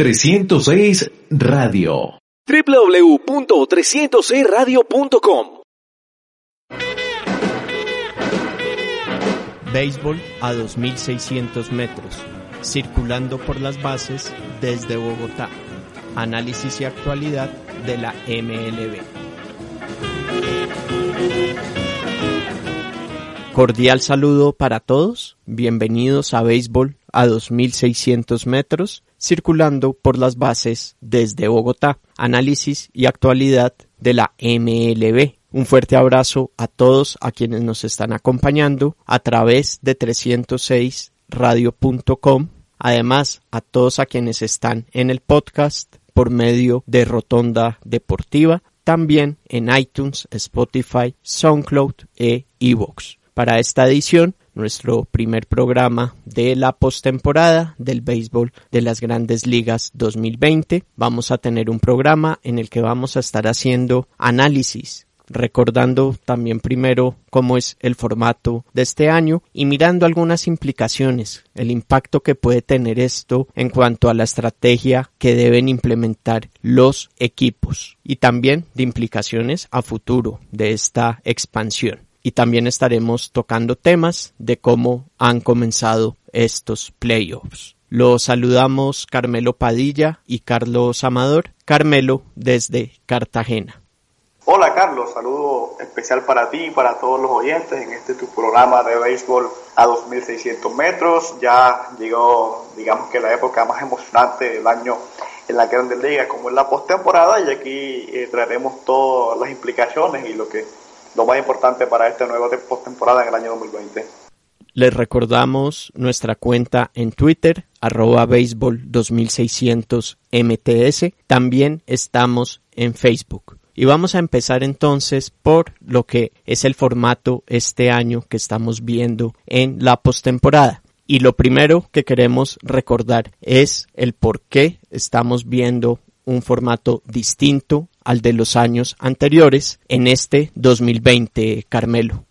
306 Radio. www.306radio.com Béisbol a 2.600 metros, circulando por las bases desde Bogotá. Análisis y actualidad de la MLB. Cordial saludo para todos, bienvenidos a Béisbol a 2.600 metros, circulando por las bases desde Bogotá. Análisis y actualidad de la MLB. Un fuerte abrazo a todos a quienes nos están acompañando a través de 306radio.com. Además, a todos a quienes están en el podcast por medio de Rotonda Deportiva, también en iTunes, Spotify, SoundCloud e iVoox. Para esta edición, nuestro primer programa de la postemporada del béisbol de las grandes ligas 2020, vamos a tener un programa en el que vamos a estar haciendo análisis recordando también primero cómo es el formato de este año y mirando algunas implicaciones, el impacto que puede tener esto en cuanto a la estrategia que deben implementar los equipos y también de implicaciones a futuro de esta expansión. Y también estaremos tocando temas de cómo han comenzado estos playoffs. Los saludamos Carmelo Padilla y Carlos Amador. Carmelo desde Cartagena. Hola Carlos, saludo especial para ti y para todos los oyentes en este tu programa de béisbol a 2600 metros. Ya llegó, digamos que la época más emocionante del año en la Grandes Ligas, como es la postemporada, y aquí eh, traeremos todas las implicaciones y lo que lo más importante para esta nueva postemporada en el año 2020. Les recordamos nuestra cuenta en Twitter, arroba béisbol 2600 MTS. También estamos en Facebook. Y vamos a empezar entonces por lo que es el formato este año que estamos viendo en la postemporada. Y lo primero que queremos recordar es el por qué estamos viendo un formato distinto al de los años anteriores en este 2020, Carmelo.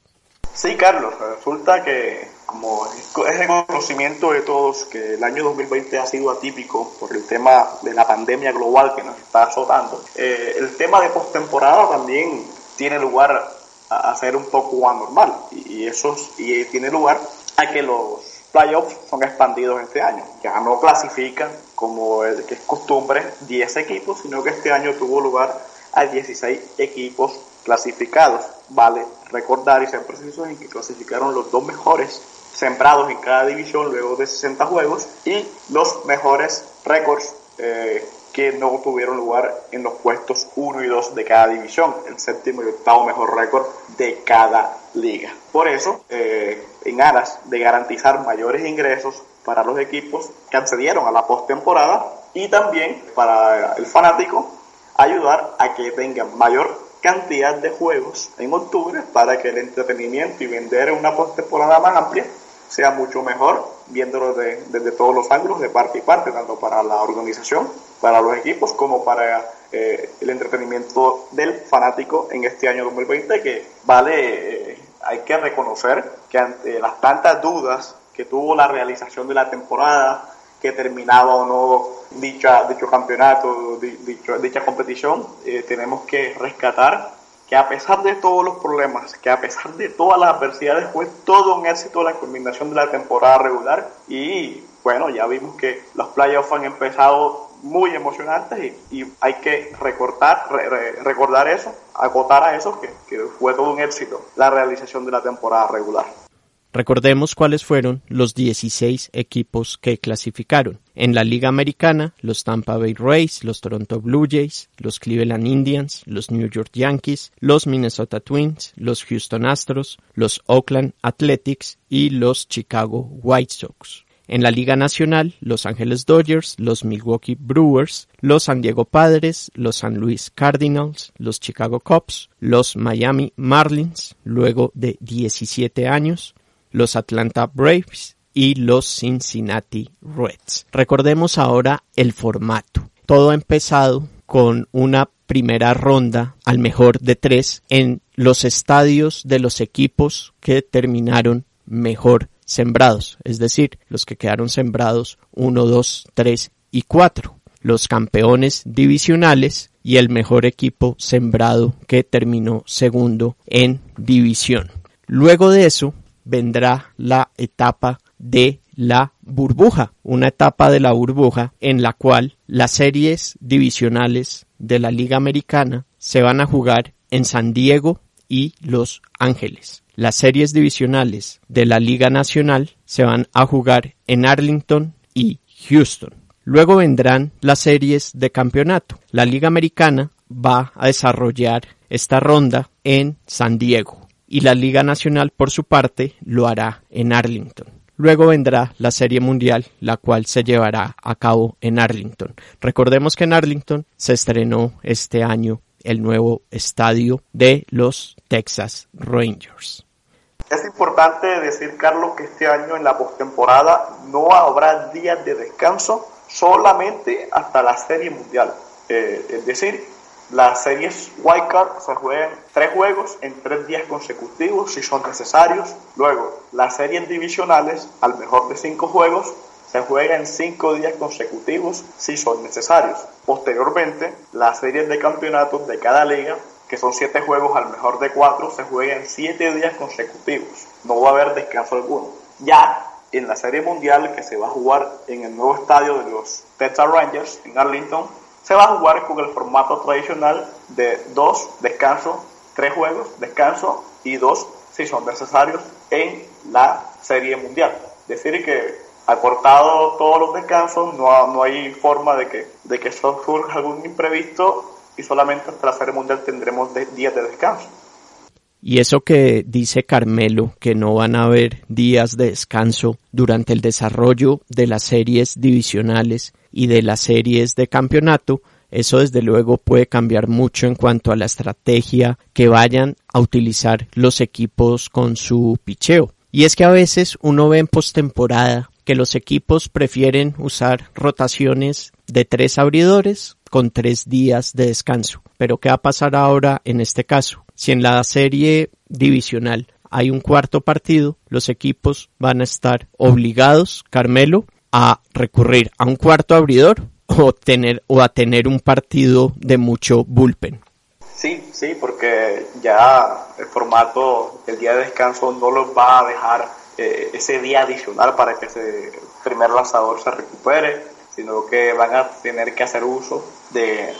Sí, Carlos, resulta que como es el conocimiento de todos que el año 2020 ha sido atípico por el tema de la pandemia global que nos está azotando, eh, el tema de postemporada también tiene lugar a, ser un poco anormal y, eso y tiene lugar a que los playoffs son expandidos este año. Ya no clasifican como es, que es costumbre 10 equipos, sino que este año tuvo lugar a 16 equipos clasificados. Vale recordar y ser precisos en que clasificaron los dos mejores sembrados en cada división luego de 60 juegos y los mejores récords eh, que no tuvieron lugar en los puestos 1 y 2 de cada división, el séptimo y octavo mejor récord de cada liga. Por eso, eh, en aras de garantizar mayores ingresos para los equipos que accedieron a la postemporada y también para el fanático ayudar a que tengan mayor cantidad de juegos en octubre para que el entretenimiento y vender una postemporada más amplia sea mucho mejor, viéndolo desde todos los ángulos, de parte y parte, tanto para la organización, para los equipos, como para eh, el entretenimiento del fanático en este año 2020, que vale, eh, hay que reconocer que ante las tantas dudas que tuvo la realización de la temporada, que terminaba o no dicha, dicho campeonato, dicha competición, eh, tenemos que rescatar que a pesar de todos los problemas, que a pesar de todas las adversidades, fue todo un éxito la culminación de la temporada regular y bueno, ya vimos que los playoffs han empezado muy emocionantes y, hay que recortar, recordar eso, acotar a eso, que, que fue todo un éxito la realización de la temporada regular. Recordemos cuáles fueron los 16 equipos que clasificaron. En la Liga Americana, los Tampa Bay Rays, los Toronto Blue Jays, los Cleveland Indians, los New York Yankees, los Minnesota Twins, los Houston Astros, los Oakland Athletics y los Chicago White Sox. En la Liga Nacional, Los Ángeles Dodgers, los Milwaukee Brewers, los San Diego Padres, los San Luis Cardinals, los Chicago Cubs, los Miami Marlins, luego de 17 años, los Atlanta Braves y los Cincinnati Reds. Recordemos ahora el formato. Todo ha empezado con una primera ronda al mejor de tres en los estadios de los equipos que terminaron mejor sembrados, es decir, los que quedaron sembrados 1, 2, 3 y 4, los campeones divisionales y el mejor equipo sembrado que terminó segundo en división. Luego de eso vendrá la etapa de la burbuja, una etapa de la burbuja en la cual las series divisionales de la Liga Americana se van a jugar en San Diego y Los Ángeles. Las series divisionales de la Liga Nacional se van a jugar en Arlington y Houston. Luego vendrán las series de campeonato. La Liga Americana va a desarrollar esta ronda en San Diego y la Liga Nacional por su parte lo hará en Arlington. Luego vendrá la Serie Mundial, la cual se llevará a cabo en Arlington. Recordemos que en Arlington se estrenó este año el nuevo estadio de los Texas Rangers. Es importante decir, Carlos, que este año en la postemporada no habrá días de descanso solamente hasta la Serie Mundial. Eh, es decir, las series Wildcard se juegan tres juegos en tres días consecutivos si son necesarios. Luego, las series divisionales, al mejor de cinco juegos, se juega en cinco días consecutivos si son necesarios. Posteriormente, las series de campeonatos de cada liga que son siete juegos al mejor de cuatro, se juegan siete días consecutivos. No va a haber descanso alguno. Ya en la Serie Mundial que se va a jugar en el nuevo estadio de los Texas Rangers en Arlington, se va a jugar con el formato tradicional de dos, descanso, tres juegos, descanso y dos si son necesarios en la Serie Mundial. Es decir, que acortado todos los descansos, no, no hay forma de que, de que surja algún imprevisto y solamente hasta la Serie Mundial tendremos días de descanso. Y eso que dice Carmelo, que no van a haber días de descanso durante el desarrollo de las series divisionales y de las series de campeonato, eso desde luego puede cambiar mucho en cuanto a la estrategia que vayan a utilizar los equipos con su picheo. Y es que a veces uno ve en postemporada que los equipos prefieren usar rotaciones de tres abridores con tres días de descanso. Pero ¿qué va a pasar ahora en este caso? Si en la serie divisional hay un cuarto partido, los equipos van a estar obligados, Carmelo, a recurrir a un cuarto abridor o tener o a tener un partido de mucho bullpen. Sí, sí, porque ya el formato, el día de descanso no los va a dejar eh, ese día adicional para que ese primer lanzador se recupere sino que van a tener que hacer uso de,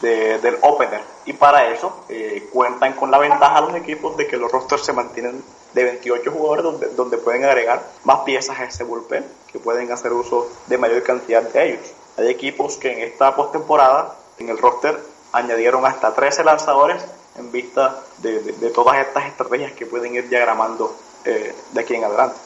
del opener. Y para eso eh, cuentan con la ventaja los equipos de que los rosters se mantienen de 28 jugadores donde, donde pueden agregar más piezas a ese bullpen, que pueden hacer uso de mayor cantidad de ellos. Hay equipos que en esta postemporada, en el roster, añadieron hasta 13 lanzadores en vista de, de, todas estas estrategias que pueden ir diagramando eh, de aquí en adelante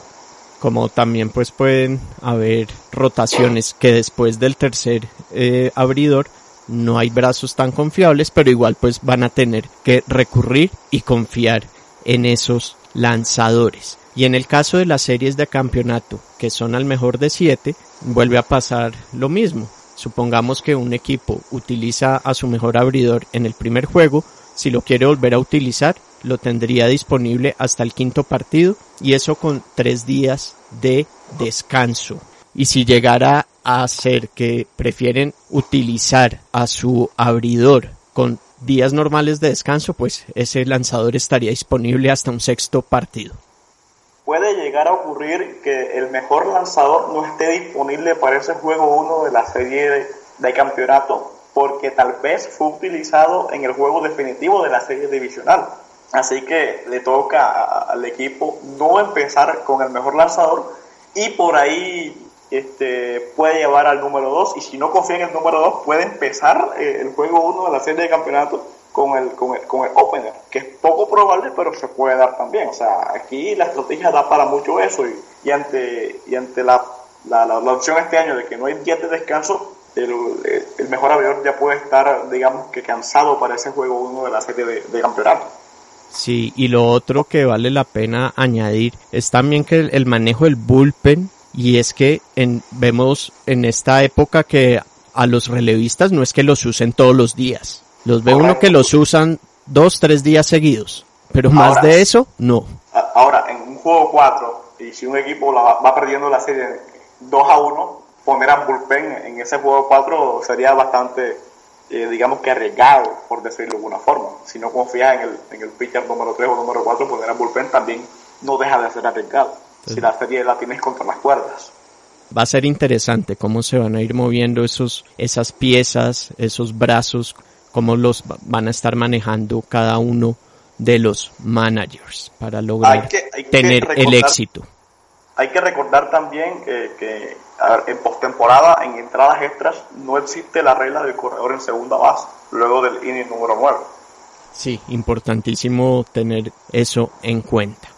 como también pues pueden haber rotaciones que después del tercer eh, abridor no hay brazos tan confiables, pero igual pues van a tener que recurrir y confiar en esos lanzadores. Y en el caso de las series de campeonato, que son al mejor de siete, vuelve a pasar lo mismo. Supongamos que un equipo utiliza a su mejor abridor en el primer juego, si lo quiere volver a utilizar, lo tendría disponible hasta el quinto partido y eso con tres días de descanso. Y si llegara a ser que prefieren utilizar a su abridor con días normales de descanso, pues ese lanzador estaría disponible hasta un sexto partido. Puede llegar a ocurrir que el mejor lanzador no esté disponible para ese juego 1 de la serie de, de campeonato porque tal vez fue utilizado en el juego definitivo de la serie divisional. Así que le toca al equipo no empezar con el mejor lanzador y por ahí este, puede llevar al número 2 y si no confía en el número 2 puede empezar eh, el juego 1 de la serie de campeonato con el, con, el, con el opener, que es poco probable pero se puede dar también. O sea, aquí la estrategia da para mucho eso y, ante, y ante la la, la, opción este año de que no hay días de descanso, el, el mejor aviador ya puede estar, digamos, que cansado para ese juego uno de la serie de, de campeonato. Sí, y lo otro que vale la pena añadir es también que el manejo del bullpen y es que en, vemos en esta época que a los relevistas no es que los usen todos los días. Los ve uno que los usan dos, tres días seguidos. Pero más de eso, no. Ahora, en un juego 4, y si un equipo va, va perdiendo la serie 2 a 1, poner a bullpen en ese juego 4 sería bastante, eh, digamos que arriesgado, por decirlo de alguna forma. Si no confías en el, en el pitcher número 3 o número 4, poner a bullpen también no deja de ser arriesgado. Si la serie la tienes contra las cuerdas va a ser interesante cómo se van a ir moviendo esos, esas piezas, esos brazos, cómo los van a estar manejando cada uno de los managers para lograr Hay que- hay que tener el éxito. Hay que recordar también que a ver, en postemporada, en entradas extras, no existe la regla del corredor en segunda base, luego del inning número 9. Sí, importantísimo tener eso en cuenta.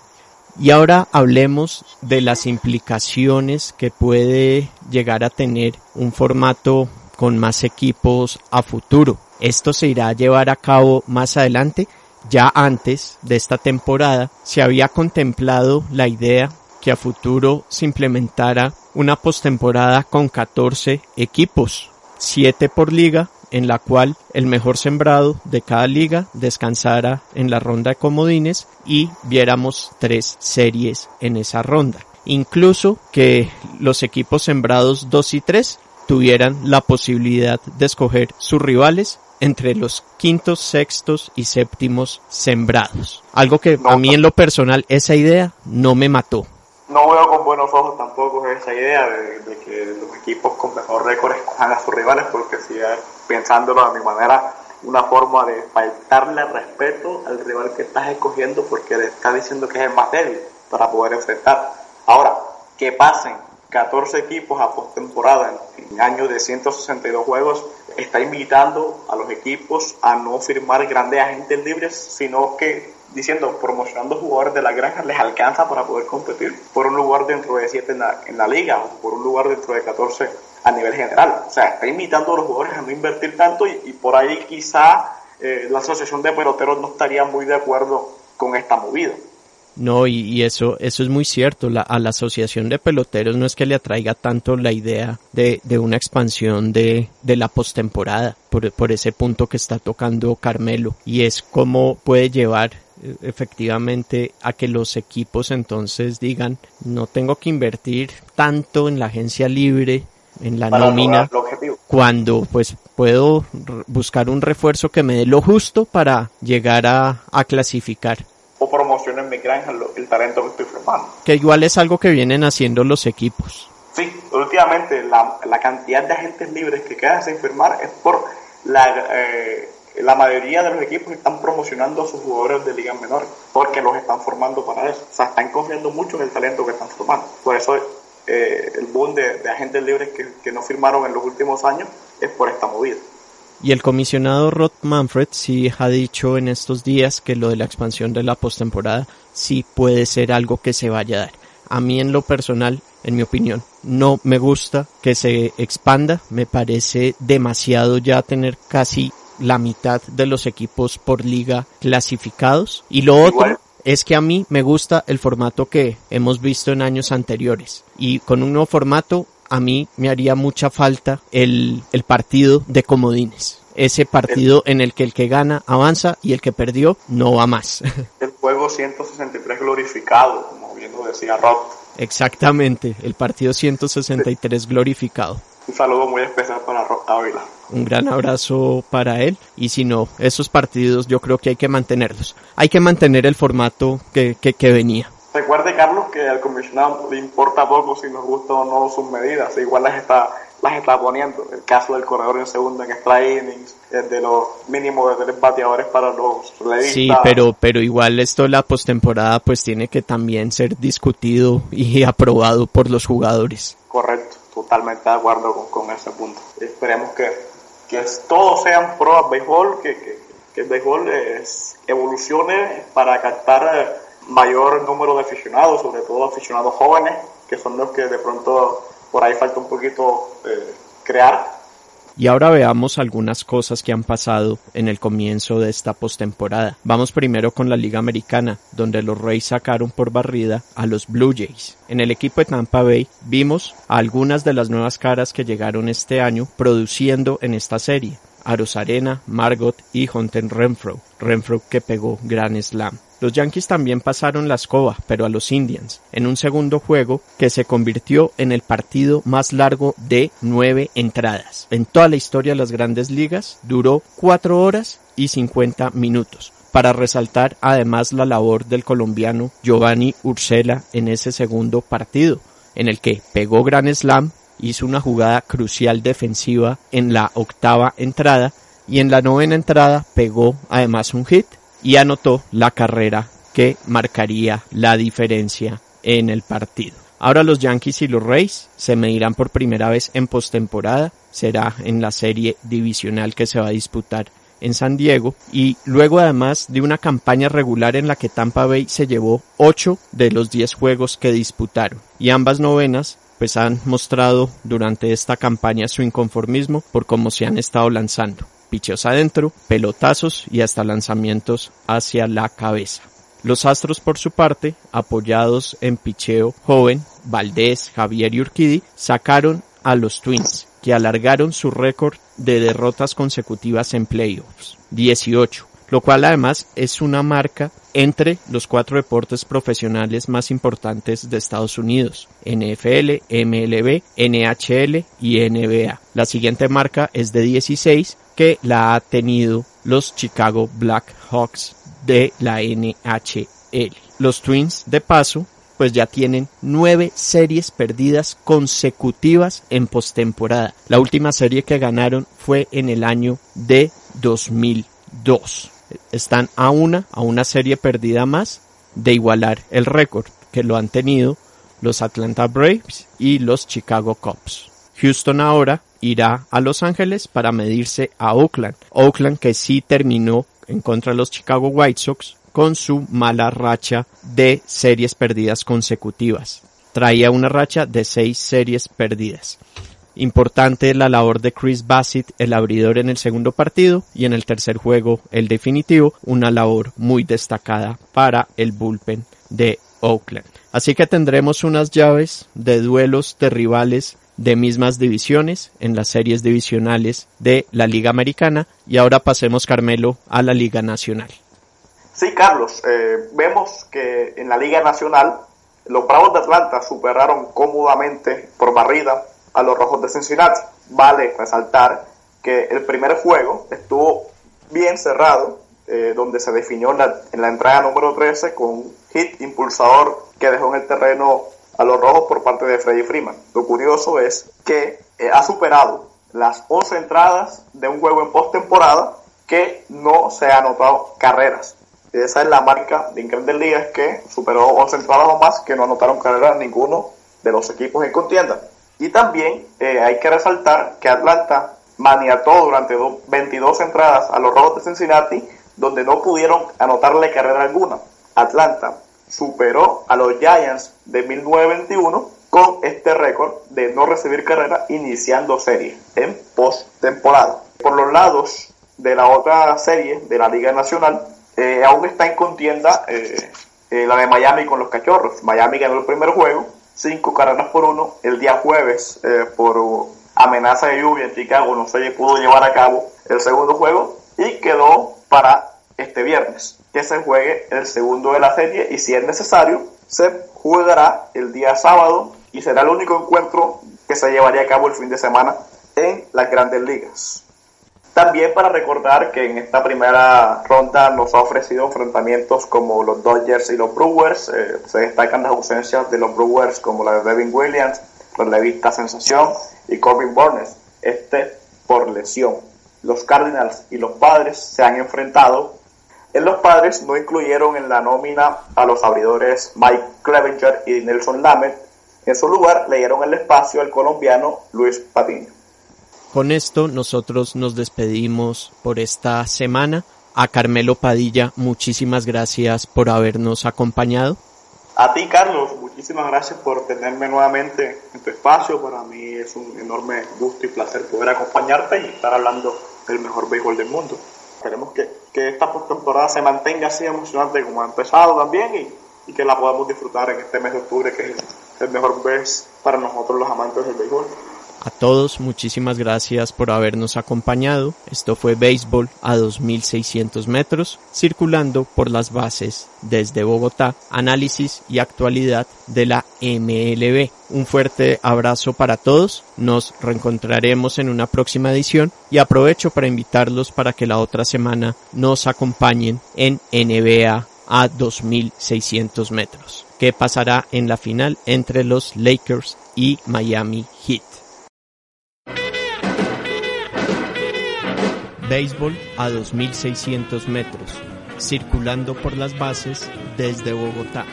Y ahora hablemos de las implicaciones que puede llegar a tener un formato con más equipos a futuro. Esto se irá a llevar a cabo más adelante. Ya antes de esta temporada se había contemplado la idea que a futuro se implementara una postemporada con 14 equipos, 7 por liga, en la cual el mejor sembrado de cada liga descansara en la ronda de comodines y viéramos tres series en esa ronda. Incluso que los equipos sembrados 2 y 3 tuvieran la posibilidad de escoger sus rivales entre los quintos, sextos y séptimos sembrados. Algo que a mí en lo personal esa idea no me mató. No veo con buenos ojos tampoco esa idea de, que los equipos con mejor récord escojan a sus rivales, porque si pensándolo a mi manera, una forma de faltarle respeto al rival que estás escogiendo porque le estás diciendo que es el más débil para poder enfrentar. Ahora, que pasen 14 equipos a postemporada en, en años de 162 juegos, está invitando a los equipos a no firmar grandes agentes libres, sino que diciendo, promocionando jugadores de la granja les alcanza para poder competir por un lugar dentro de 7 en la, en la liga o por un lugar dentro de 14 a nivel general. O sea, está invitando a los jugadores a no invertir tanto y, por ahí quizá eh, la asociación de peloteros no estaría muy de acuerdo con esta movida. No, y, y eso, eso es muy cierto. La, a la asociación de peloteros no es que le atraiga tanto la idea de, de una expansión de, de la postemporada, por, por ese punto que está tocando Carmelo. Y es cómo puede llevar eh, efectivamente a que los equipos entonces digan, no tengo que invertir tanto en la agencia libre, en la para nómina, cuando pues puedo buscar un refuerzo que me dé lo justo para llegar a, a clasificar. Promociono en mi granja lo- el talento que estoy formando. que igual es algo que vienen haciendo los equipos. Sí, últimamente la, la cantidad de agentes libres que quedan sin firmar es por la, eh, la mayoría de los equipos están promocionando a sus jugadores de ligas menores porque los están formando para eso. O sea, están confiando mucho en el talento que están formando. Por eso eh, el boom de, de agentes libres que, que no firmaron en los últimos años es por esta movida. Y el comisionado Rod Manfred sí ha dicho en estos días que lo de la expansión de la postemporada sí puede ser algo que se vaya a dar. A mí en lo personal, en mi opinión, no me gusta que se expanda. Me parece demasiado ya tener casi la mitad de los equipos por liga clasificados. Y lo otro es que a mí me gusta el formato que hemos visto en años anteriores. Y con un nuevo formato, a mí me haría mucha falta el, el partido de comodines. Ese partido en el que el que gana avanza y el que perdió no va más. El juego 163 glorificado, como bien lo decía Rob. Exactamente, el partido 163 glorificado. Un saludo muy especial para Rob Ávila. Un gran abrazo para él y si no, esos partidos yo creo que hay que mantenerlos. Hay que mantener el formato que, que, que venía. Recuerde, Carlos, que al comisionado le importa poco si nos gustan o no sus medidas, igual las está, las está poniendo. El caso del corredor en segunda en extra innings, el de los mínimos de tres bateadores para los relevistas. Sí, pero, pero igual esto la postemporada pues tiene que también ser discutido y aprobado por los jugadores. Correcto, totalmente de acuerdo con, con ese punto. Esperemos que, que todos sean pro al béisbol, que, que, que el béisbol es, evolucione para captar eh, mayor número de aficionados, sobre todo aficionados jóvenes, que son los que de pronto por ahí falta un poquito eh, crear. Y ahora veamos algunas cosas que han pasado en el comienzo de esta postemporada. Vamos primero con la Liga Americana, donde los Rays sacaron por barrida a los Blue Jays. En el equipo de Tampa Bay vimos a algunas de las nuevas caras que llegaron este año produciendo en esta serie. Arena, Margot y Hunter Renfro. Renfro que pegó Gran Slam. Los Yankees también pasaron la escoba, pero a los Indians, en un segundo juego que se convirtió en el partido más largo de nueve entradas. En toda la historia de las grandes ligas duró cuatro horas y cincuenta minutos para resaltar además la labor del colombiano Giovanni Ursela en ese segundo partido, en el que pegó Gran Slam, hizo una jugada crucial defensiva en la octava entrada y en la novena entrada pegó además un hit y anotó la carrera que marcaría la diferencia en el partido. Ahora los Yankees y los Rays se medirán por primera vez en postemporada, será en la serie divisional que se va a disputar en San Diego. Y luego además de una campaña regular en la que Tampa Bay se llevó 8 de los 10 juegos que disputaron. Y ambas novenas pues han mostrado durante esta campaña su inconformismo por cómo se han estado lanzando picheos adentro, pelotazos y hasta lanzamientos hacia la cabeza. Los Astros por su parte, apoyados en picheo joven, Valdés, Javier y Urquidi, sacaron a los Twins, que alargaron su récord de derrotas consecutivas en playoffs, 18, lo cual además es una marca entre los cuatro deportes profesionales más importantes de Estados Unidos, NFL, MLB, NHL y NBA. La siguiente marca es de 16, que la ha tenido los Chicago Blackhawks de la NHL. Los Twins, de paso, pues ya tienen nueve series perdidas consecutivas en postemporada. La última serie que ganaron fue en el año de 2002. Están a una, a una serie perdida más de igualar el récord que lo han tenido los Atlanta Braves y los Chicago Cubs. Houston ahora irá a Los Ángeles para medirse a Oakland. Oakland que sí terminó en contra de los Chicago White Sox con su mala racha de series perdidas consecutivas. Traía una racha de seis series perdidas. Importante la labor de Chris Bassett, el abridor en el segundo partido y en el tercer juego, el definitivo, una labor muy destacada para el bullpen de Oakland. Así que tendremos unas llaves de duelos de rivales de mismas divisiones en las series divisionales de la Liga Americana y ahora pasemos Carmelo a la Liga Nacional. Sí, Carlos, eh, vemos que en la Liga Nacional los Bravos de Atlanta superaron cómodamente por barrida a los Rojos de Cincinnati. Vale resaltar que el primer juego estuvo bien cerrado, eh, donde se definió en la, en la entrada número 13 con un hit impulsador que dejó en el terreno a los rojos por parte de Freddy Freeman. Lo curioso es que eh, ha superado las 11 entradas de un juego en postemporada que no se ha anotado carreras. Esa es la marca de Grandes Ligas que superó 11 entradas o más que no anotaron carreras ninguno de los equipos en contienda. Y también eh, hay que resaltar que Atlanta maniató durante 22 entradas a los Rojos de Cincinnati donde no pudieron anotarle carrera alguna. Atlanta superó a los Giants de 1921 con este récord de no recibir carrera iniciando serie en postemporada. Por los lados de la otra serie de la Liga Nacional, eh, aún está en contienda eh, eh, la de Miami con los Cachorros. Miami ganó el primer juego, cinco carreras por uno. El día jueves, por amenaza de lluvia en Chicago, no se pudo llevar a cabo el segundo juego y quedó para este viernes que se juegue el segundo de la serie y si es necesario se jugará el día sábado y será el único encuentro que se llevaría a cabo el fin de semana en las grandes ligas. También para recordar que en esta primera ronda nos ha ofrecido enfrentamientos como los Dodgers y los Brewers. Eh, se destacan las ausencias de los Brewers como la de Devin Williams, relevista sensación, y Corbin Burnes, este por lesión. Los Cardinals y los Padres se han enfrentado en los padres no incluyeron en la nómina a los abridores Mike Clevenger y Nelson Lamet. En su lugar le dieron el espacio al colombiano Luis Patiño. Con esto nosotros nos despedimos por esta semana. A Carmelo Padilla, muchísimas gracias por habernos acompañado. A ti, Carlos, muchísimas gracias por tenerme nuevamente en tu espacio. Para mí es un enorme gusto y placer poder acompañarte y estar hablando del mejor béisbol del mundo. Esperemos que, que esta postemporada se mantenga así emocionante como ha empezado también y, y, que la podamos disfrutar en este mes de octubre, que es el, mejor mes para nosotros los amantes del béisbol. A todos, muchísimas gracias por habernos acompañado. Esto fue Béisbol a 2600 metros, circulando por las bases desde Bogotá, análisis y actualidad de la MLB. Un fuerte abrazo para todos, nos reencontraremos en una próxima edición y aprovecho para invitarlos para que la otra semana nos acompañen en NBA a 2600 metros. ¿Qué pasará en la final entre los Lakers y Miami Heat? Béisbol a 2.600 metros, circulando por las bases desde Bogotá.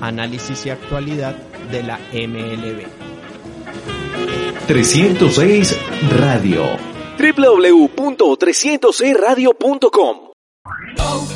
Análisis y actualidad de la MLB. 306 Radio. www.306radio.com